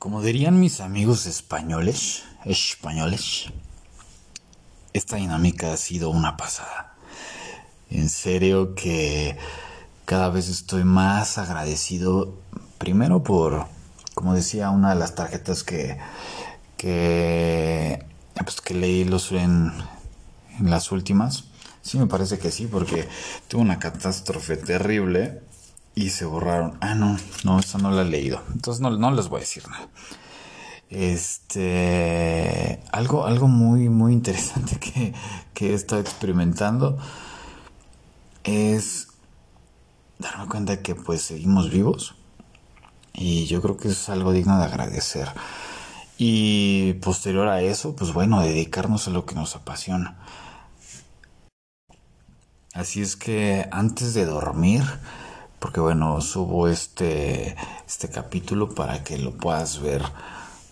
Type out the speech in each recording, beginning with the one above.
Como dirían mis amigos españoles, españoles, esta dinámica ha sido una pasada. En serio que cada vez estoy más agradecido, primero por, como decía, una de las tarjetas que, que, pues que leí los en, en las últimas. Sí, me parece que sí, porque tuve una catástrofe terrible y se borraron. Ah, no, no, esa no la he leído. Entonces no, no les voy a decir nada. Este, algo, algo muy, muy interesante que, que he estado experimentando es darme cuenta que pues seguimos vivos y yo creo que es algo digno de agradecer. Y posterior a eso, pues bueno, dedicarnos a lo que nos apasiona. Así es que antes de dormir, porque bueno, subo este, este capítulo para que lo puedas ver.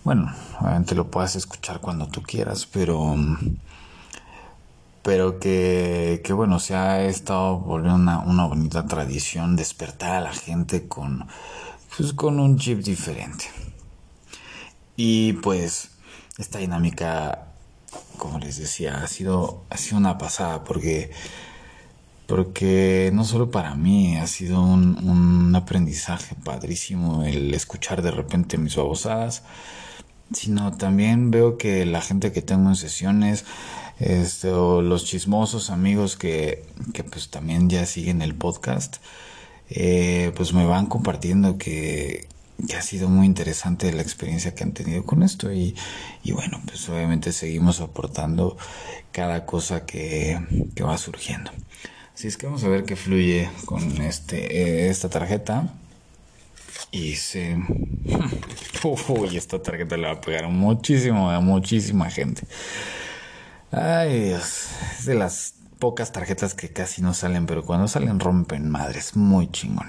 Bueno, obviamente lo puedas escuchar cuando tú quieras, pero pero que, que bueno, se ha estado volviendo una, una bonita tradición despertar a la gente con, pues, con un chip diferente. Y pues esta dinámica, como les decía, ha sido, ha sido una pasada porque porque no solo para mí ha sido un, un, aprendizaje padrísimo el escuchar de repente mis babosadas, sino también veo que la gente que tengo en sesiones, este, o los chismosos amigos que, que pues también ya siguen el podcast, eh, pues me van compartiendo que, que ha sido muy interesante la experiencia que han tenido con esto y, y bueno, pues obviamente seguimos aportando cada cosa que, que va surgiendo. Así es que vamos a ver qué fluye con este, eh, esta tarjeta. Y se... Uy, esta tarjeta le va a pegar muchísimo a muchísima gente. Ay, Dios. Es de las pocas tarjetas que casi no salen, pero cuando salen rompen madres. Muy chingón.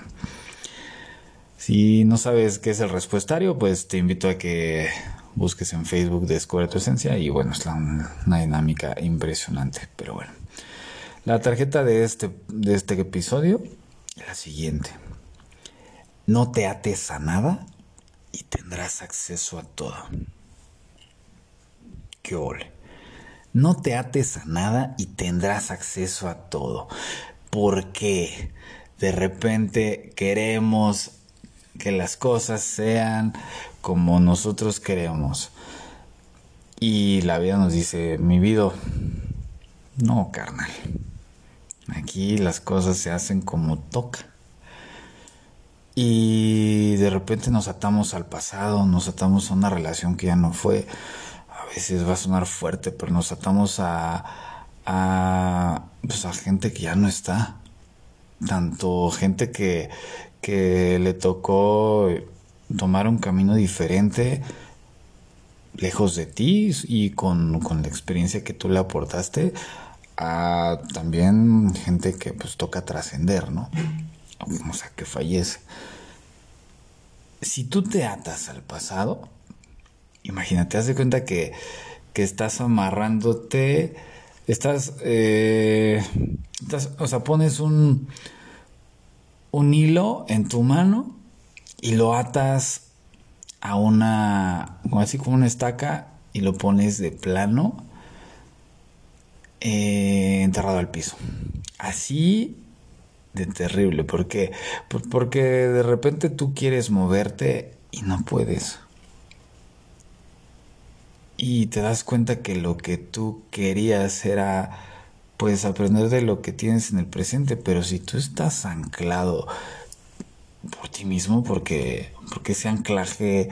Si no sabes qué es el respuestario, pues te invito a que busques en Facebook Descubre tu Esencia. Y bueno, es una dinámica impresionante. Pero bueno. La tarjeta de este, de este episodio es la siguiente. No te ates a nada y tendrás acceso a todo. Qué ole. No te ates a nada y tendrás acceso a todo. Porque de repente queremos que las cosas sean como nosotros queremos. Y la vida nos dice, mi vida, no, carnal. Aquí las cosas se hacen como toca. Y de repente nos atamos al pasado, nos atamos a una relación que ya no fue. A veces va a sonar fuerte, pero nos atamos a, a, pues a gente que ya no está. Tanto gente que, que le tocó tomar un camino diferente lejos de ti y con, con la experiencia que tú le aportaste a también gente que pues toca trascender, ¿no? O sea, que fallece. Si tú te atas al pasado, imagínate, haz de cuenta que, que estás amarrándote, estás, eh, estás, o sea, pones un, un hilo en tu mano y lo atas a una, así como una estaca y lo pones de plano eh, enterrado al piso. Así de terrible. ¿Por qué? Porque de repente tú quieres moverte y no puedes. Y te das cuenta que lo que tú querías era pues aprender de lo que tienes en el presente, pero si tú estás anclado por ti mismo, porque, porque ese anclaje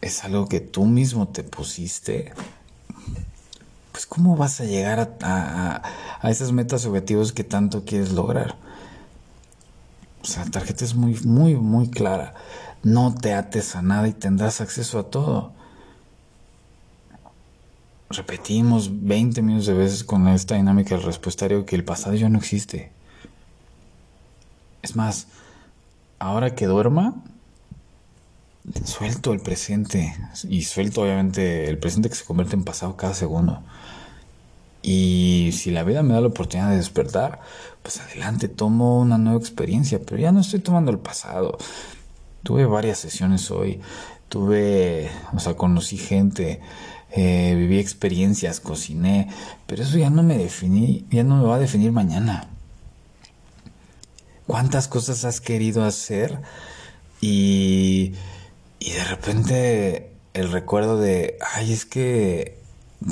es algo que tú mismo te pusiste, pues ¿cómo vas a llegar a, a, esas metas objetivos que tanto quieres lograr? O sea, la tarjeta es muy, muy, muy clara. No te ates a nada y tendrás acceso a todo. Repetimos 20 millones de veces con esta dinámica del respuestario que el pasado ya no existe. Es más, ahora que duerma, suelto el presente y suelto obviamente el presente que se convierte en pasado cada segundo. Y si la vida me da la oportunidad de despertar, pues adelante, tomo una nueva experiencia, pero ya no estoy tomando el pasado. tuve varias sesiones hoy, tuve, o sea, conocí gente, eh, viví experiencias, cociné, pero eso ya no me definí, ya no me va a definir mañana. ¿Cuántas cosas has querido hacer? Y, y de repente el recuerdo de, ay, es que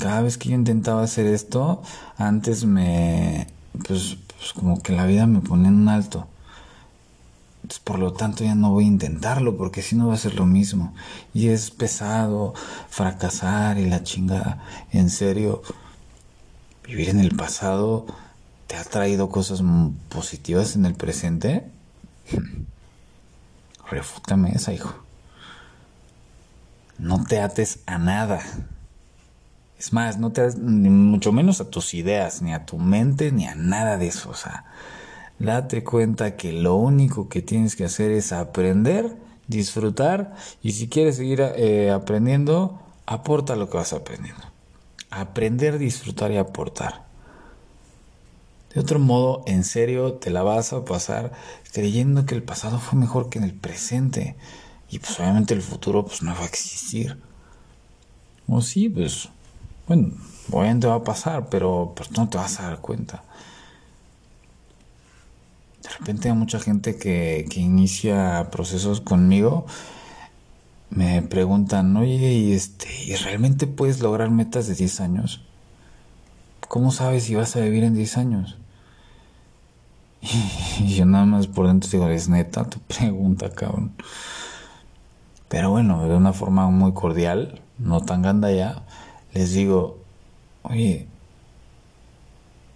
cada vez que yo intentaba hacer esto, antes me, pues, pues como que la vida me pone en un alto. Por lo tanto, ya no voy a intentarlo porque si no va a ser lo mismo. Y es pesado fracasar y la chingada. En serio, vivir en el pasado te ha traído cosas positivas en el presente. Refútame esa, hijo. No te ates a nada. Es más, no te ates ni mucho menos a tus ideas, ni a tu mente, ni a nada de eso. O sea, date cuenta que lo único que tienes que hacer es aprender, disfrutar y si quieres seguir eh, aprendiendo, aporta lo que vas aprendiendo. Aprender, disfrutar y aportar. De otro modo, en serio, te la vas a pasar creyendo que el pasado fue mejor que en el presente. Y pues obviamente el futuro pues no va a existir. O sí, pues, bueno, obviamente va a pasar, pero pues no te vas a dar cuenta. De repente hay mucha gente que, que inicia procesos conmigo me preguntan, oye, ¿y, este, ¿y realmente puedes lograr metas de 10 años? ¿Cómo sabes si vas a vivir en 10 años? Y yo nada más por dentro digo, es neta tu pregunta, cabrón. Pero bueno, de una forma muy cordial, no tan ganda ya, les digo, oye,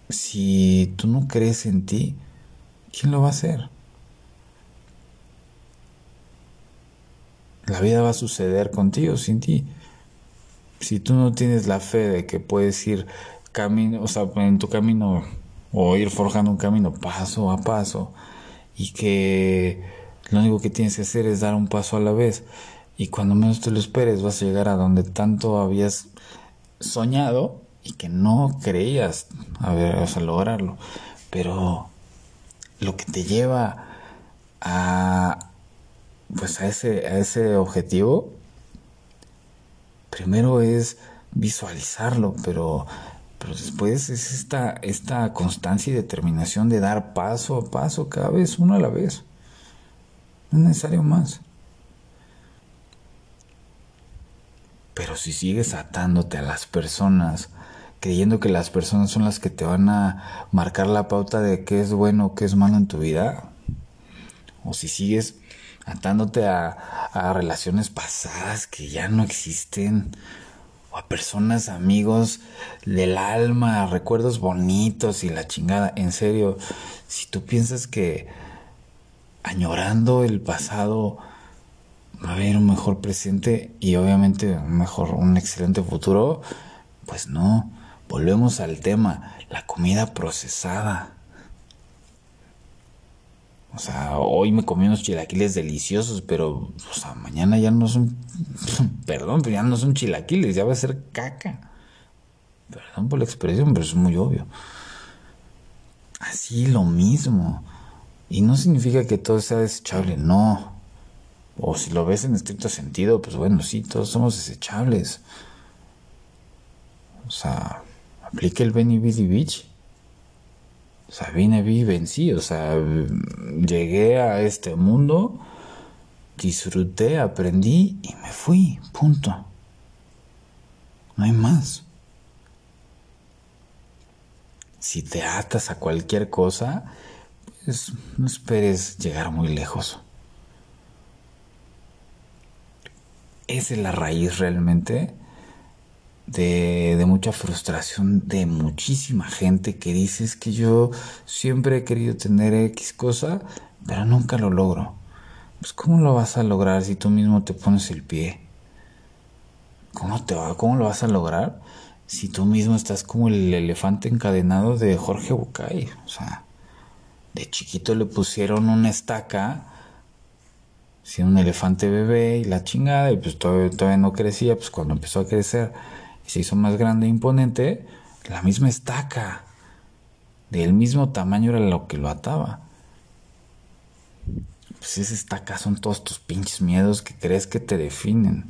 si tú no crees en ti, ¿quién lo va a hacer? La vida va a suceder contigo, sin ti. Si tú no tienes la fe de que puedes ir camino, o sea, en tu camino o ir forjando un camino paso a paso y que lo único que tienes que hacer es dar un paso a la vez y cuando menos te lo esperes vas a llegar a donde tanto habías soñado y que no creías a ver, o sea, lograrlo pero lo que te lleva a pues a ese a ese objetivo primero es visualizarlo pero pero después es esta, esta constancia y determinación de dar paso a paso, cada vez uno a la vez. No es necesario más. Pero si sigues atándote a las personas, creyendo que las personas son las que te van a marcar la pauta de qué es bueno o qué es malo en tu vida, o si sigues atándote a, a relaciones pasadas que ya no existen, o a personas, amigos del alma, recuerdos bonitos y la chingada. En serio, si tú piensas que añorando el pasado va a haber un mejor presente y obviamente un mejor, un excelente futuro, pues no. Volvemos al tema, la comida procesada. O sea, hoy me comí unos chilaquiles deliciosos, pero, o sea, mañana ya no son, perdón, pero ya no son chilaquiles, ya va a ser caca. Perdón por la expresión, pero es muy obvio. Así lo mismo. Y no significa que todo sea desechable, no. O si lo ves en estricto sentido, pues bueno, sí, todos somos desechables. O sea, aplique el Benny Bidi Beach o sea, vine, vi, vencí, o sea, llegué a este mundo, disfruté, aprendí y me fui, punto. No hay más. Si te atas a cualquier cosa, no esperes llegar muy lejos. Esa es la raíz realmente de, mucha frustración de muchísima gente que dices que yo siempre he querido tener X cosa, pero nunca lo logro. Pues ¿cómo lo vas a lograr si tú mismo te pones el pie? ¿Cómo te va? ¿Cómo lo vas a lograr si tú mismo estás como el elefante encadenado de Jorge Bucay? O sea, de chiquito le pusieron una estaca si un elefante bebé y la chingada y pues todavía, todavía no crecía, pues cuando empezó a crecer y se hizo más grande e imponente, la misma estaca, del mismo tamaño era lo que lo ataba. pues ese está acá, son todos tus pinches miedos que crees que te definen.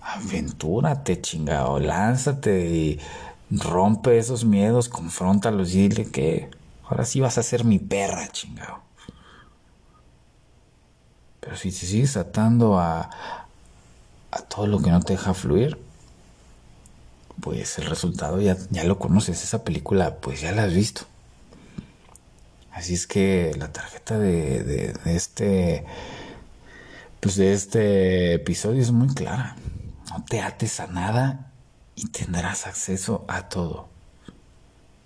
Aventúrate, chingado, lánzate y rompe esos miedos, confróntalos y dile que ahora sí vas a ser mi perra, chingado. Pero si te sigues atando a, a todo lo que no te deja fluir, pues el resultado ya, ya lo conoces. Esa película, pues ya la has visto. Así es que la tarjeta de, de, este pues de este episodio es muy clara. No te ates a nada y tendrás acceso a todo.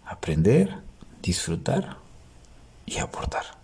Aprender, disfrutar y aportar.